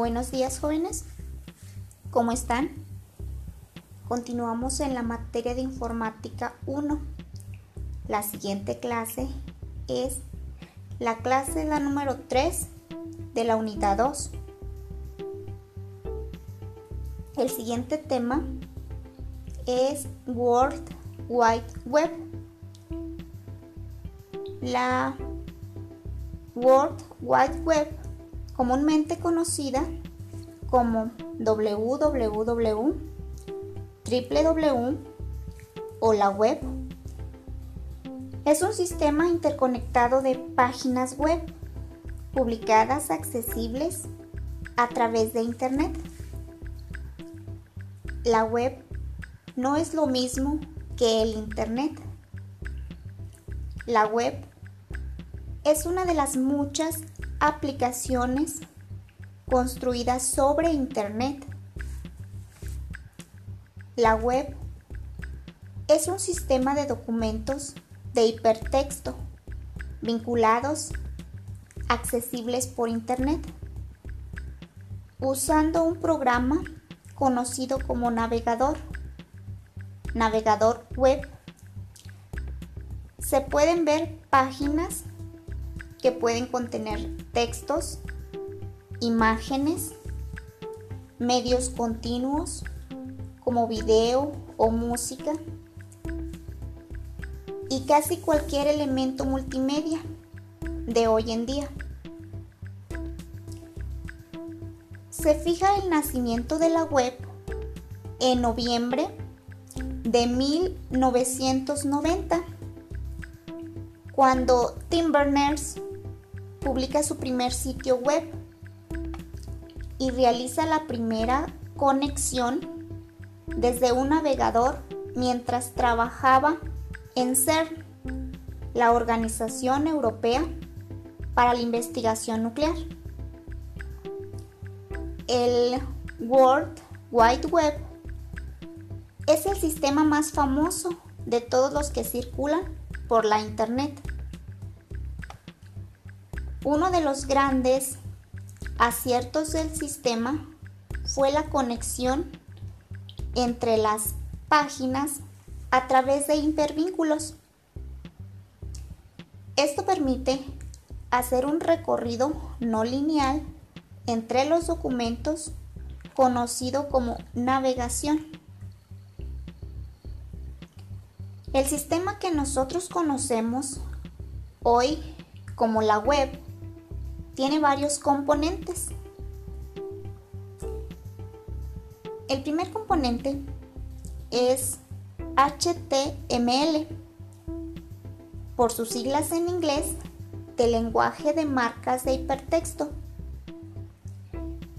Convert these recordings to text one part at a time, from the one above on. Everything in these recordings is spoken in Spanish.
Buenos días jóvenes, ¿cómo están? Continuamos en la materia de informática 1. La siguiente clase es la clase la número 3 de la unidad 2. El siguiente tema es World Wide Web. La World Wide Web comúnmente conocida como www, www o la web. Es un sistema interconectado de páginas web publicadas accesibles a través de Internet. La web no es lo mismo que el Internet. La web es una de las muchas aplicaciones construidas sobre Internet. La web es un sistema de documentos de hipertexto vinculados, accesibles por Internet, usando un programa conocido como navegador, navegador web. Se pueden ver páginas que pueden contener textos, imágenes, medios continuos como video o música y casi cualquier elemento multimedia de hoy en día. Se fija el nacimiento de la web en noviembre de 1990, cuando Tim Berners publica su primer sitio web y realiza la primera conexión desde un navegador mientras trabajaba en CERN, la Organización Europea para la Investigación Nuclear. El World Wide Web es el sistema más famoso de todos los que circulan por la Internet. Uno de los grandes aciertos del sistema fue la conexión entre las páginas a través de hipervínculos. Esto permite hacer un recorrido no lineal entre los documentos conocido como navegación. El sistema que nosotros conocemos hoy como la web tiene varios componentes. El primer componente es HTML, por sus siglas en inglés, de lenguaje de marcas de hipertexto.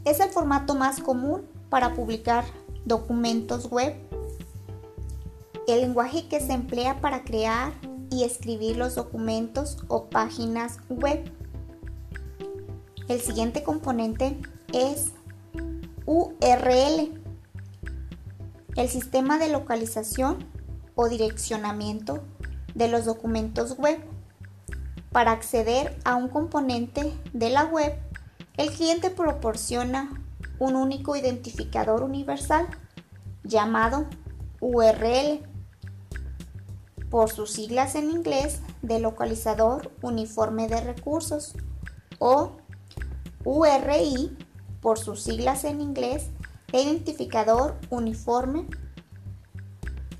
Es el formato más común para publicar documentos web. El lenguaje que se emplea para crear y escribir los documentos o páginas web. El siguiente componente es URL, el sistema de localización o direccionamiento de los documentos web. Para acceder a un componente de la web, el cliente proporciona un único identificador universal llamado URL, por sus siglas en inglés de localizador uniforme de recursos o URI, por sus siglas en inglés, Identificador Uniforme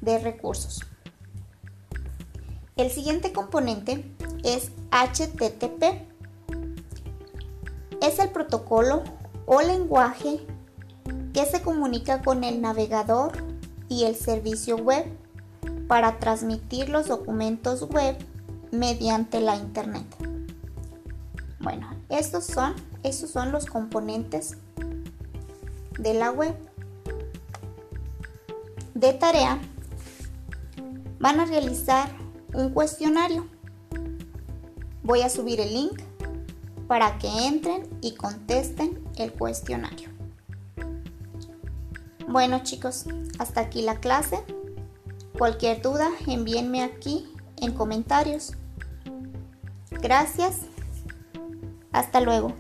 de Recursos. El siguiente componente es HTTP. Es el protocolo o lenguaje que se comunica con el navegador y el servicio web para transmitir los documentos web mediante la Internet. Bueno, estos son, estos son los componentes de la web. De tarea, van a realizar un cuestionario. Voy a subir el link para que entren y contesten el cuestionario. Bueno chicos, hasta aquí la clase. Cualquier duda, envíenme aquí en comentarios. Gracias hasta luego.